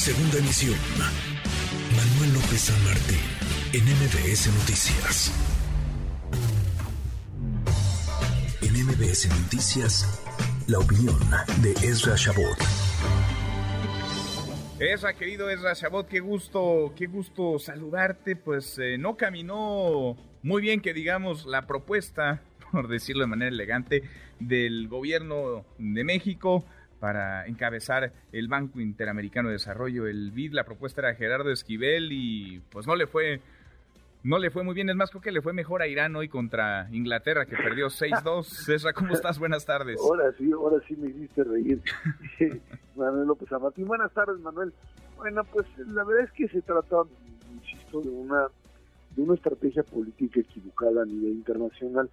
Segunda emisión. Manuel López San Martín, en MBS Noticias. En MBS Noticias, la opinión de Ezra Shabot. Ezra, querido Ezra Shabot, qué gusto, qué gusto saludarte. Pues eh, no caminó muy bien que digamos la propuesta, por decirlo de manera elegante, del gobierno de México para encabezar el Banco Interamericano de Desarrollo, el BID. La propuesta era Gerardo Esquivel y pues no le fue no le fue muy bien. Es más, creo que le fue mejor a Irán hoy contra Inglaterra, que perdió 6-2. César, ¿cómo estás? Buenas tardes. Ahora sí, ahora sí me hiciste reír. Manuel López Amatín. Buenas tardes, Manuel. Bueno, pues la verdad es que se trata, insisto, de una, de una estrategia política equivocada a nivel internacional.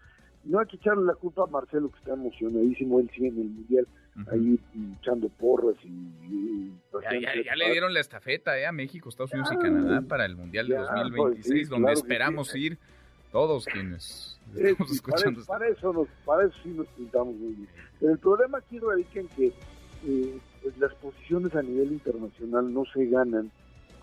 No hay que echarle la culpa a Marcelo, que está emocionadísimo. Él sigue en el Mundial ahí echando porras y... ya, le dieron la estafeta eh, a México, Estados Unidos y Canadá para el Mundial de 2026, pues, donde esperamos ir todos quienes eh, escuchando. Para, eso nos, para eso sí nos pintamos muy bien. Pero el problema aquí radica en que eh, pues las posiciones a nivel internacional no se ganan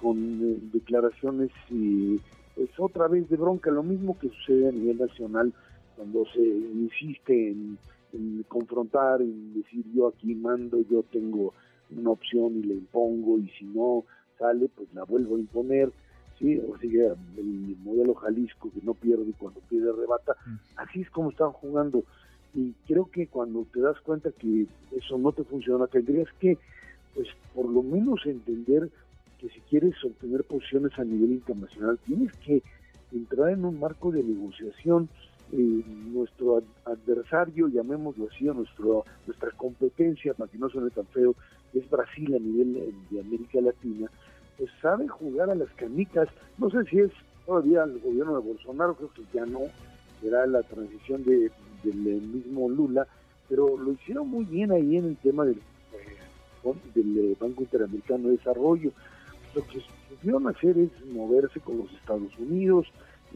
con eh, declaraciones y es otra vez de bronca, lo mismo que sucede a nivel nacional cuando se insiste en en confrontar, en decir yo aquí mando, yo tengo una opción y le impongo y si no sale, pues la vuelvo a imponer, ¿sí? O sigue el modelo Jalisco que no pierde y cuando pierde rebata, mm. así es como están jugando. Y creo que cuando te das cuenta que eso no te funciona, tendrías que, pues por lo menos entender que si quieres obtener posiciones a nivel internacional, tienes que entrar en un marco de negociación nuestro adversario, llamémoslo así, nuestro, nuestra competencia, para que no suene tan feo, es Brasil a nivel eh, de América Latina, pues sabe jugar a las canicas, no sé si es todavía el gobierno de Bolsonaro, creo que ya no, será la transición de, del eh, mismo Lula, pero lo hicieron muy bien ahí en el tema del, eh, del Banco Interamericano de Desarrollo. Lo que supieron hacer es moverse con los Estados Unidos,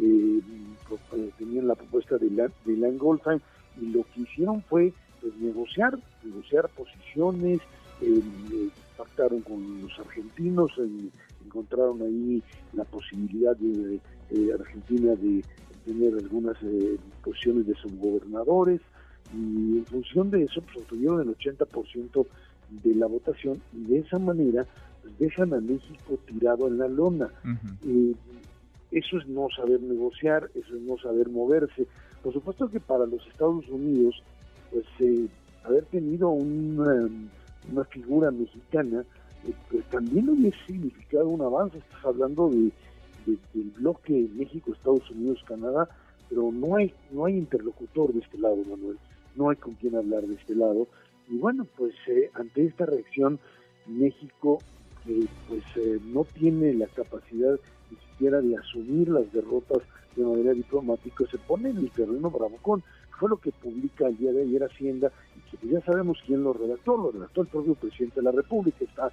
eh, pues, tenían la propuesta de, la, de Goldstein y lo que hicieron fue pues, negociar, negociar posiciones, eh, pactaron con los argentinos, encontraron ahí la posibilidad de, Argentina de tener algunas eh, posiciones de subgobernadores y en función de eso pues, obtuvieron el 80% de la votación y de esa manera pues, dejan a México tirado en la lona. Eso es no saber negociar, eso es no saber moverse. Por supuesto que para los Estados Unidos, pues eh, haber tenido una, una figura mexicana, eh, pues también hubiese significado un avance. Estás hablando de, del bloque México, Estados Unidos, Canadá, pero no hay, no hay interlocutor de este lado, Manuel. No hay con quien hablar de este lado. Y bueno, pues eh, ante esta reacción, México pues no tiene la capacidad de asumir las derrotas de manera diplomática, se pone en el terreno bravucón. Fue lo que publica el día de ayer Hacienda, y que ya sabemos quién lo redactó, lo redactó el propio presidente de la República, está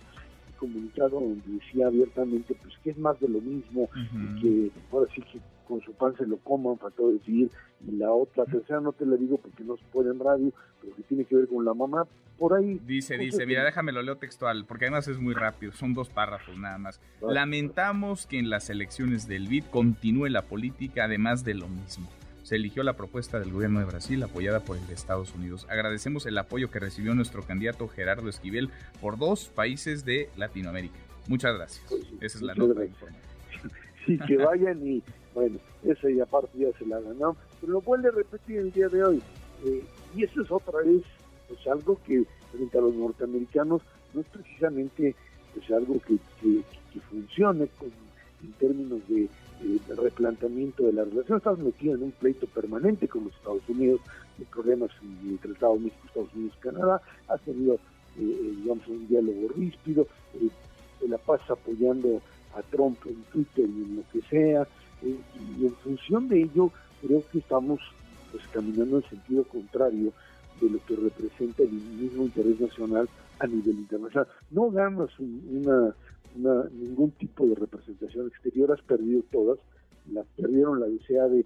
comunicado donde decía abiertamente pues que es más de lo mismo, y que ahora sí que con su pan se lo coman, faltó decir, y la otra, tercera no te la digo porque no se puede en radio, pero que tiene que ver con la mamá, por ahí. Dice, dice, mira, déjame lo leo textual, porque además es muy rápido, son dos párrafos nada más. Lamentamos que en las elecciones del BID continúe la política además de lo mismo. Se eligió la propuesta del gobierno de Brasil apoyada por el de Estados Unidos. Agradecemos el apoyo que recibió nuestro candidato Gerardo Esquivel por dos países de Latinoamérica. Muchas gracias. Esa es la nota de. Sí, que vayan y bueno, esa y aparte ya se la ganó. Pero lo vuelve a repetir el día de hoy. Eh, y eso es otra vez pues algo que frente a los norteamericanos no es precisamente pues, algo que, que, funcione en términos de, replanteamiento de la relación. Estás metido en un pleito permanente con los Estados Unidos, de problemas entre el Estado de México, Estados Unidos, Canadá. Has tenido, eh, eh, digamos, un diálogo ríspido. Eh, la pasa apoyando a Trump en Twitter y en lo que sea. y en función de ello, creo que estamos pues caminando en sentido contrario de lo que representa el mismo interés nacional a nivel internacional. No ganas una, ningún tipo de representación exterior, has perdido todas, las perdieron la DCA de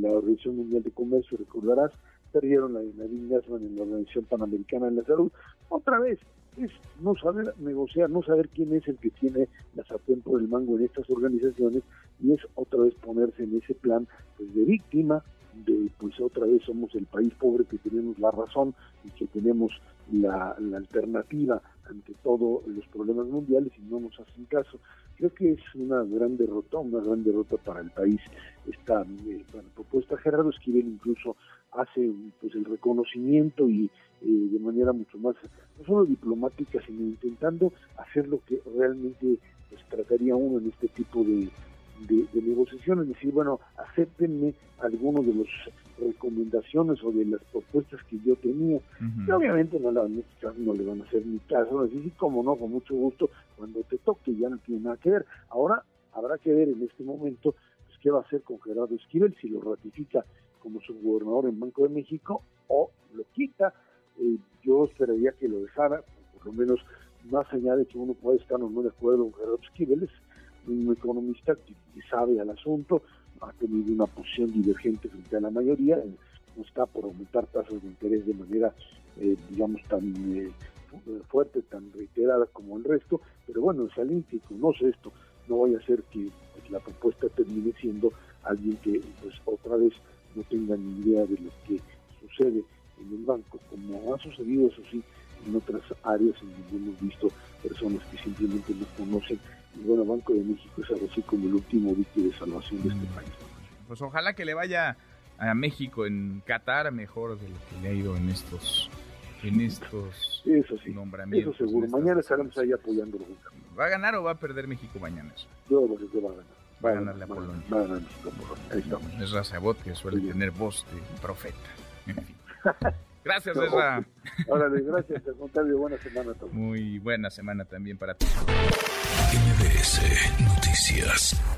la Organización Mundial de Comercio, recordarás, perdieron la de Nadine Gassman en la Organización Panamericana de la Salud, otra vez, es no saber negociar, no saber quién es el que tiene la sartén por el mango en estas organizaciones y es otra vez ponerse en ese plan pues, de víctima, de pues otra vez somos el país pobre que tenemos la razón y que tenemos la, alternativa ante todos los problemas mundiales y no nos hacen caso. Creo que es una gran derrota, una gran derrota para el país esta eh, propuesta. Gerardo Esquivel incluso hace pues el reconocimiento y eh, de manera mucho más, no solo diplomática, sino intentando hacer lo que realmente pues, trataría uno en este tipo de, de, negociaciones, decir, bueno, acéptenme algunos de las recomendaciones o de las propuestas que yo tenía. Y obviamente no, no le van a hacer ni caso, decir, sí, como no, con mucho gusto, cuando te toque ya no tiene nada que ver. Ahora habrá que ver en este momento pues, qué va a hacer con Gerardo Esquivel, si lo ratifica como subgobernador en Banco de México o lo quita. Eh, yo esperaría que lo dejara, por lo menos más allá de que uno pueda estar o no de acuerdo con Gerardo Esquivel, un economista que, sabe al asunto, ha tenido una posición divergente frente a la mayoría, no está por aumentar tasas de interés de manera, eh, digamos, tan eh, fuerte, tan reiterada como el resto, pero bueno, es alguien que conoce esto, no vaya a ser que pues, la propuesta termine siendo alguien que pues otra vez no tenga ni idea de lo que sucede en el banco, como ha sucedido, eso sí, en otras áreas en donde hemos visto personas que simplemente no conocen y bueno, Banco de México es algo así como el último dique de salvación de este mm. país. Pues ojalá que le vaya a México en Qatar mejor de lo que le ha ido en estos en estos eso sí, nombramientos. Eso seguro. Mañana estaremos ahí apoyándolo. ¿Va a ganar o va a perder México mañana? Yo creo que va a ganar. Va a ganar la Polonia. Va a ganar México. Ahí estamos. Es Razabot que suele tener voz de profeta. Gracias, Ezra. Órale, gracias, contrario, Buena semana a todos. Muy buena semana también para ti. MBS Noticias.